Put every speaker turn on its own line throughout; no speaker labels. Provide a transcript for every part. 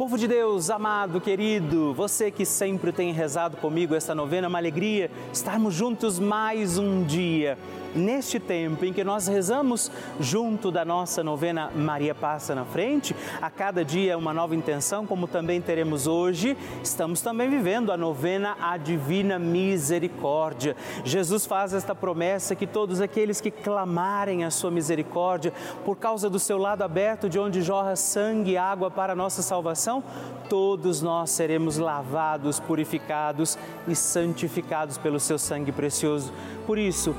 Povo de Deus, amado, querido, você que sempre tem rezado comigo esta novena, uma alegria estarmos juntos mais um dia neste tempo em que nós rezamos junto da nossa novena Maria Passa na Frente, a cada dia uma nova intenção, como também teremos hoje, estamos também vivendo a novena A Divina Misericórdia. Jesus faz esta promessa que todos aqueles que clamarem a sua misericórdia, por causa do seu lado aberto, de onde jorra sangue e água para a nossa salvação, todos nós seremos lavados, purificados e santificados pelo seu sangue precioso. Por isso,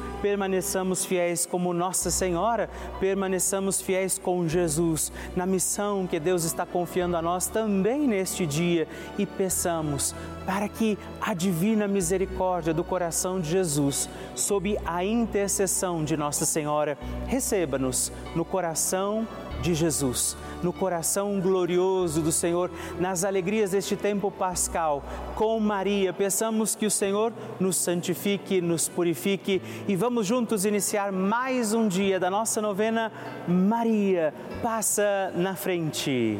permaneçamos fiéis como Nossa Senhora, permaneçamos fiéis com Jesus na missão que Deus está confiando a nós também neste dia e peçamos para que a divina misericórdia do coração de Jesus, sob a intercessão de Nossa Senhora, receba-nos no coração de Jesus, no coração glorioso do Senhor, nas alegrias deste tempo pascal. Com Maria, peçamos que o Senhor nos santifique, nos purifique e vamos juntos iniciar mais um dia da nossa novena Maria passa na frente.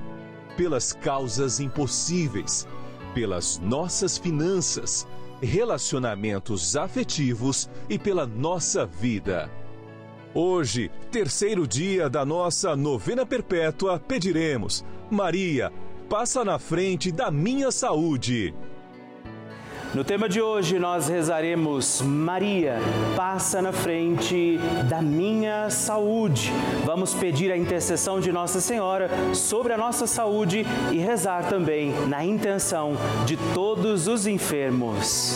pelas causas impossíveis, pelas nossas finanças, relacionamentos afetivos e pela nossa vida. Hoje, terceiro dia da nossa novena perpétua, pediremos: Maria, passa na frente da minha saúde.
No tema de hoje nós rezaremos Maria, passa na frente da minha saúde. Vamos pedir a intercessão de Nossa Senhora sobre a nossa saúde e rezar também na intenção de todos os enfermos.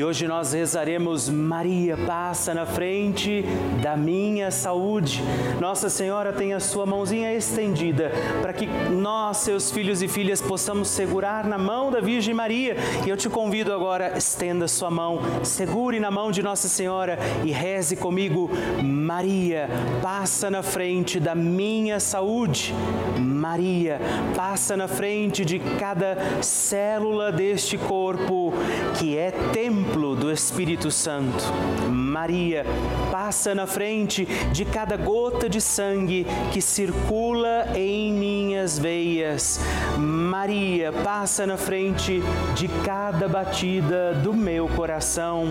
E hoje nós rezaremos Maria passa na frente da minha saúde. Nossa Senhora tem a sua mãozinha estendida para que nós, seus filhos e filhas, possamos segurar na mão da Virgem Maria. E eu te convido agora, estenda sua mão, segure na mão de Nossa Senhora e reze comigo. Maria, passa na frente da minha saúde. Maria, passa na frente de cada célula deste corpo que é templo do Espírito Santo. Maria, passa na frente de cada gota de sangue que circula em minhas veias. Maria, passa na frente de cada batida do meu coração.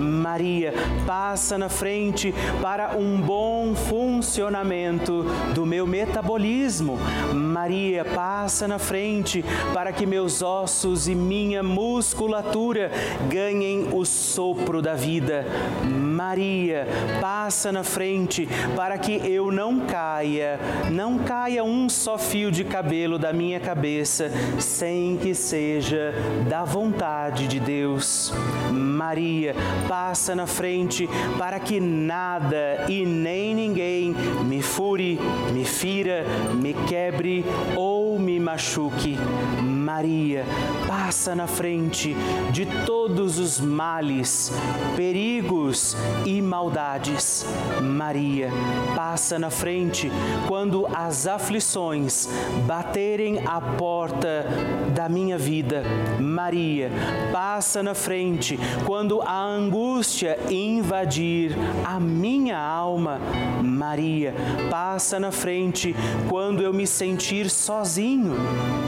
Maria, passa na frente para um bom funcionamento do meu metabolismo. Maria, passa na frente para que meus ossos e minha musculatura ganhem o sopro da vida. Maria, passa na frente para que eu não caia, não caia um só fio de cabelo da minha cabeça sem que seja da vontade de Deus. Maria, passa na frente para que nada e nem ninguém me fure, me fira, me quebre ou me machuque. Maria, passa na frente de todos os males, perigos e maldades. Maria, passa na frente quando as aflições baterem a porta da minha vida. Maria, passa na frente quando a angústia invadir a minha alma. Maria, passa na frente quando eu me sentir sozinho.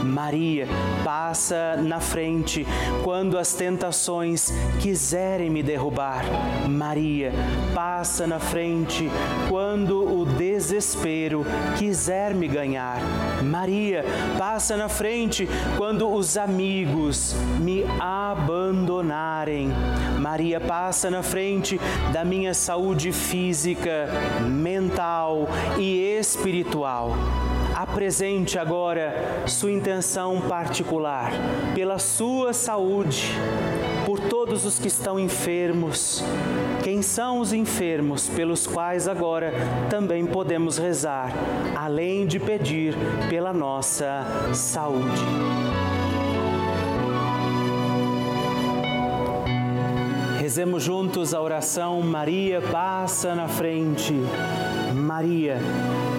Maria, passa na frente quando as tentações quiserem me derrubar. Maria, passa na frente quando o desespero quiser me ganhar. Maria, passa na frente quando os amigos me abandonarem. Maria, passa na frente da minha saúde física, mental e espiritual. Apresente agora sua intenção particular pela sua saúde, por todos os que estão enfermos. Quem são os enfermos pelos quais agora também podemos rezar, além de pedir pela nossa saúde. Rezemos juntos a oração Maria passa na frente. Maria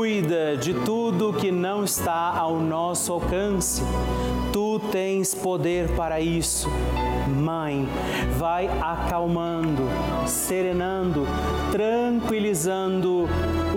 cuida de tudo que não está ao nosso alcance. Tu tens poder para isso. Mãe, vai acalmando, serenando, tranquilizando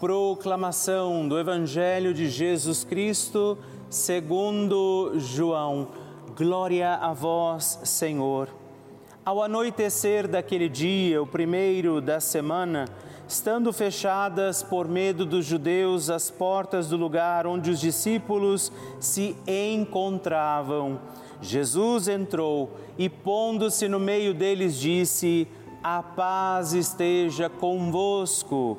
Proclamação do Evangelho de Jesus Cristo, segundo João. Glória a vós, Senhor. Ao anoitecer daquele dia, o primeiro da semana, estando fechadas por medo dos judeus as portas do lugar onde os discípulos se encontravam. Jesus entrou e, pondo-se no meio deles, disse: A paz esteja convosco.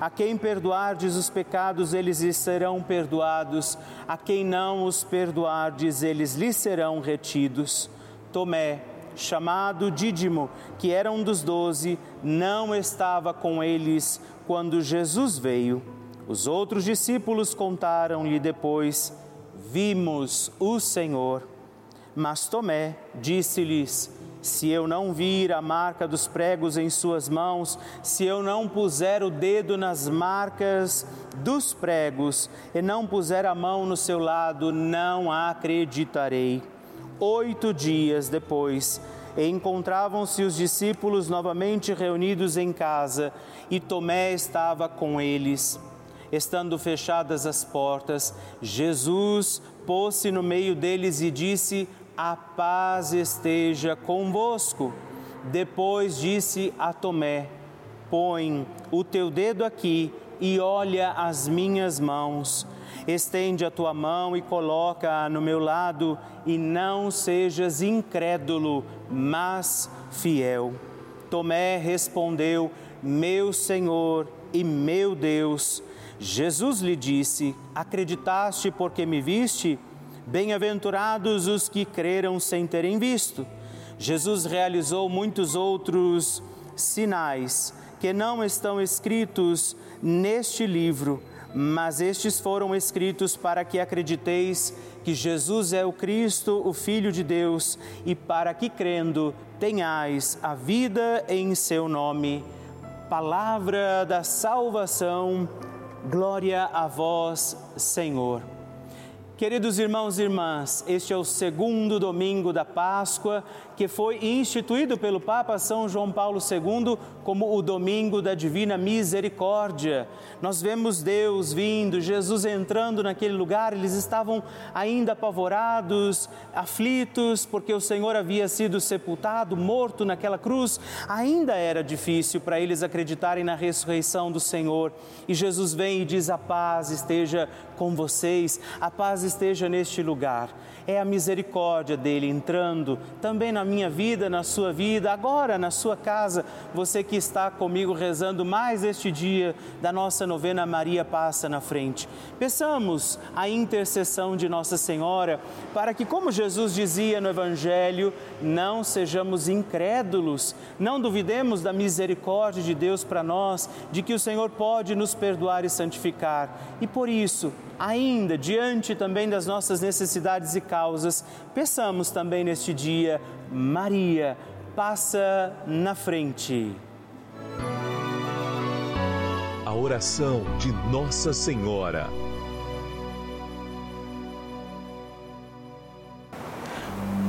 A quem perdoardes os pecados, eles lhes serão perdoados. A quem não os perdoardes, eles lhes serão retidos. Tomé, chamado Dídimo, que era um dos doze, não estava com eles quando Jesus veio. Os outros discípulos contaram-lhe depois: Vimos o Senhor. Mas Tomé disse-lhes: Se eu não vir a marca dos pregos em suas mãos, se eu não puser o dedo nas marcas dos pregos e não puser a mão no seu lado, não acreditarei. Oito dias depois, encontravam-se os discípulos novamente reunidos em casa e Tomé estava com eles. Estando fechadas as portas, Jesus pôs-se no meio deles e disse: A paz esteja convosco. Depois disse a Tomé: Põe o teu dedo aqui e olha as minhas mãos. Estende a tua mão e coloca-a no meu lado, e não sejas incrédulo, mas fiel. Tomé respondeu: Meu Senhor e meu Deus. Jesus lhe disse: Acreditaste porque me viste? Bem-aventurados os que creram sem terem visto. Jesus realizou muitos outros sinais que não estão escritos neste livro, mas estes foram escritos para que acrediteis que Jesus é o Cristo, o Filho de Deus, e para que crendo tenhais a vida em seu nome. Palavra da salvação, glória a vós, Senhor. Queridos irmãos e irmãs, este é o segundo domingo da Páscoa que foi instituído pelo Papa São João Paulo II como o domingo da Divina Misericórdia. Nós vemos Deus vindo, Jesus entrando naquele lugar, eles estavam ainda apavorados, aflitos, porque o Senhor havia sido sepultado, morto naquela cruz. Ainda era difícil para eles acreditarem na ressurreição do Senhor. E Jesus vem e diz: A paz esteja com vocês, a paz esteja neste lugar. É a misericórdia dele entrando também na minha vida, na sua vida, agora na sua casa. Você que está comigo rezando mais este dia da nossa novena Maria Passa na Frente. Peçamos a intercessão de Nossa Senhora para que, como Jesus dizia no Evangelho, não sejamos incrédulos, não duvidemos da misericórdia de Deus para nós, de que o Senhor pode nos perdoar e santificar. E por isso, ainda diante também das nossas necessidades e causas, peçamos também neste dia, Maria, passa na frente.
A oração de Nossa Senhora.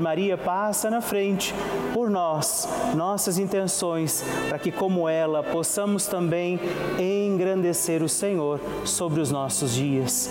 Maria passa na frente por nós, nossas intenções, para que, como ela, possamos também engrandecer o Senhor sobre os nossos dias.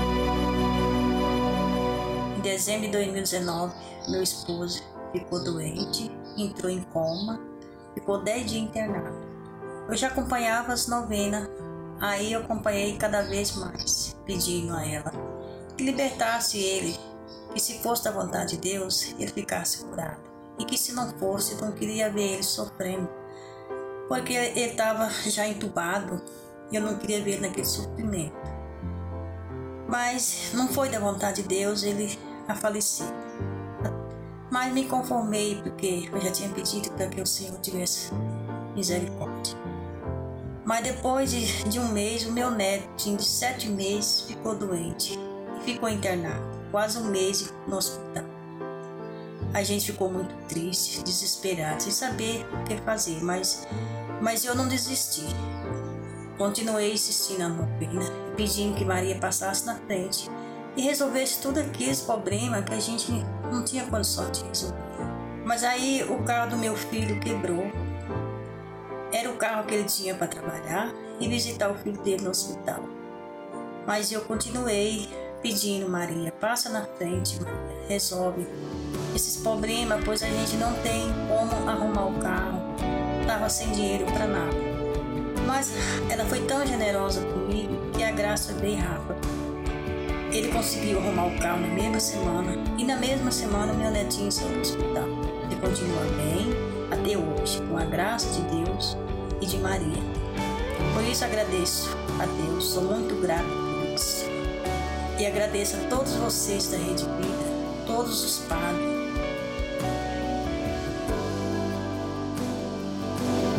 Em dezembro de 2019, meu esposo ficou doente, entrou em coma, ficou 10 dias internado. Eu já acompanhava as novenas, aí eu acompanhei cada vez mais, pedindo a ela que libertasse ele, que se fosse da vontade de Deus, ele ficasse curado. E que se não fosse, não queria ver ele sofrendo, porque ele estava já entubado e eu não queria ver ele naquele sofrimento. Mas não foi da vontade de Deus ele a. Mas me conformei porque eu já tinha pedido para que o Senhor tivesse misericórdia. Mas depois de, de um mês, o meu neto, de sete meses, ficou doente e ficou internado, quase um mês no hospital. A gente ficou muito triste, desesperado, sem saber o que fazer, mas, mas eu não desisti. Continuei insistindo na novena, pedindo que Maria passasse na frente e resolvesse tudo aqueles problemas que a gente não tinha condição de resolver. Mas aí o carro do meu filho quebrou. Era o carro que ele tinha para trabalhar e visitar o filho dele no hospital. Mas eu continuei pedindo, Maria, passa na frente, Maria, resolve esses problemas, pois a gente não tem como arrumar o carro. Tava sem dinheiro para nada. Mas ela foi tão generosa comigo que a graça veio rápido. Ele conseguiu arrumar o carro na mesma semana e na mesma semana meu netinho saiu do hospital. Ele continua bem até hoje, com a graça de Deus e de Maria. Por isso agradeço a Deus, sou muito grata por isso. E agradeço a todos vocês da Rede Vida, todos os padres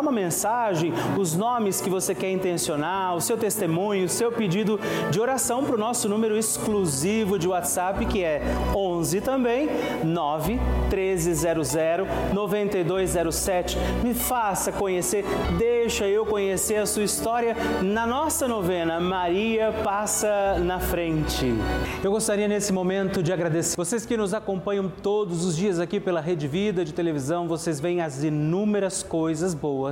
mandar uma mensagem, os nomes que você quer intencionar, o seu testemunho, o seu pedido de oração para o nosso número exclusivo de WhatsApp, que é 11 também, 9 1300 9207. Me faça conhecer, deixa eu conhecer a sua história na nossa novena Maria Passa na Frente. Eu gostaria nesse momento de agradecer vocês que nos acompanham todos os dias aqui pela Rede Vida de televisão, vocês veem as inúmeras coisas boas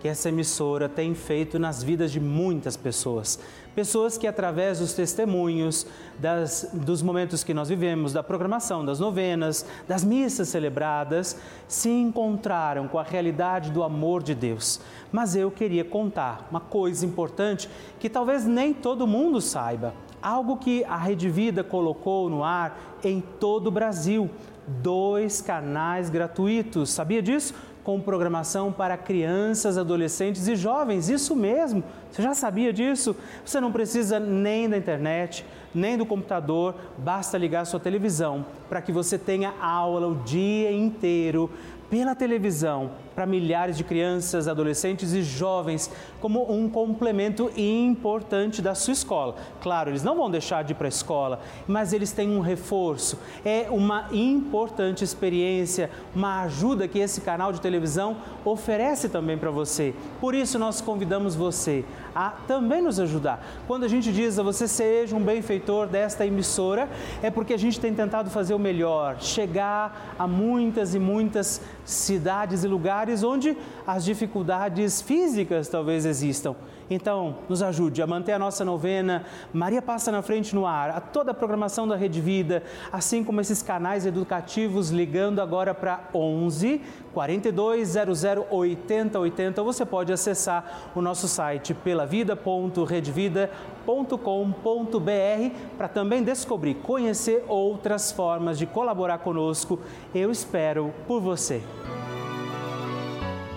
que essa emissora tem feito nas vidas de muitas pessoas. Pessoas que, através dos testemunhos, das, dos momentos que nós vivemos, da programação, das novenas, das missas celebradas, se encontraram com a realidade do amor de Deus. Mas eu queria contar uma coisa importante que talvez nem todo mundo saiba. Algo que a Rede Vida colocou no ar em todo o Brasil. Dois canais gratuitos. Sabia disso? Com programação para crianças, adolescentes e jovens. Isso mesmo, você já sabia disso? Você não precisa nem da internet, nem do computador, basta ligar sua televisão para que você tenha aula o dia inteiro pela televisão para milhares de crianças, adolescentes e jovens como um complemento importante da sua escola. Claro, eles não vão deixar de ir para a escola, mas eles têm um reforço. É uma importante experiência, uma ajuda que esse canal de televisão oferece também para você. Por isso, nós convidamos você a também nos ajudar. Quando a gente diz a você seja um benfeitor desta emissora, é porque a gente tem tentado fazer o melhor, chegar a muitas e muitas cidades e lugares onde as dificuldades físicas talvez existam. Então, nos ajude a manter a nossa novena. Maria passa na frente no ar, a toda a programação da Rede Vida, assim como esses canais educativos, ligando agora para 11 4200 8080. Você pode acessar o nosso site pelavida.redvida.com.br para também descobrir, conhecer outras formas de colaborar conosco. Eu espero por você.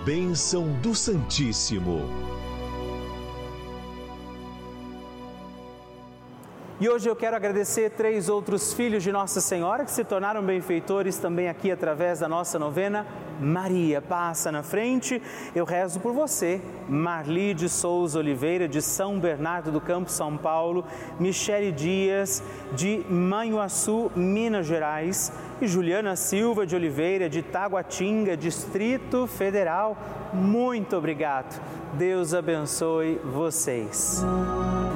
Bênção do Santíssimo.
E hoje eu quero agradecer três outros filhos de Nossa Senhora que se tornaram benfeitores também aqui através da nossa novena. Maria, passa na frente. Eu rezo por você. Marli de Souza Oliveira, de São Bernardo do Campo, São Paulo. Michele Dias, de Manhuaçu, Minas Gerais. E Juliana Silva de Oliveira, de Taguatinga, Distrito Federal. Muito obrigado. Deus abençoe vocês.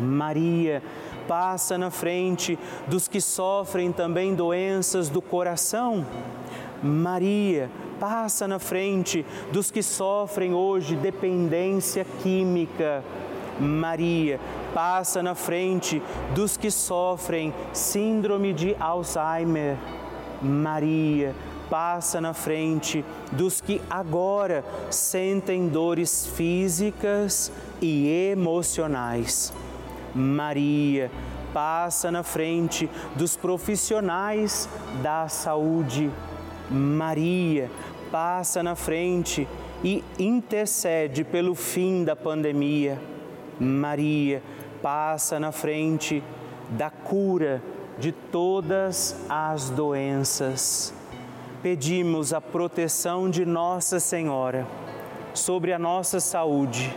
Maria, passa na frente dos que sofrem também doenças do coração. Maria, passa na frente dos que sofrem hoje dependência química. Maria, passa na frente dos que sofrem síndrome de Alzheimer. Maria, passa na frente dos que agora sentem dores físicas e emocionais. Maria, passa na frente dos profissionais da saúde. Maria, passa na frente e intercede pelo fim da pandemia. Maria, passa na frente da cura de todas as doenças. Pedimos a proteção de Nossa Senhora sobre a nossa saúde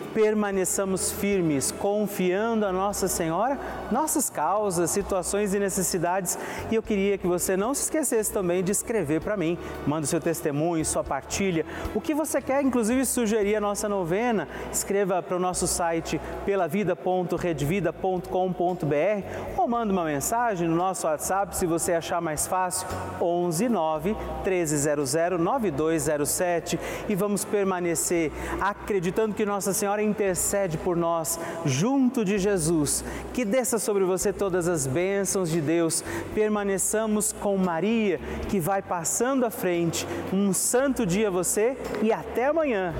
permaneçamos firmes, confiando a Nossa Senhora nossas causas, situações e necessidades. E eu queria que você não se esquecesse também de escrever para mim. Manda o seu testemunho, sua partilha, o que você quer, inclusive sugerir a nossa novena. Escreva para o nosso site pelavida.redvida.com.br ou manda uma mensagem no nosso WhatsApp se você achar mais fácil, 11 9 1300 9207 e vamos permanecer acreditando que Nossa Intercede por nós junto de Jesus. Que desça sobre você todas as bênçãos de Deus. Permaneçamos com Maria, que vai passando à frente. Um santo dia a você e até amanhã.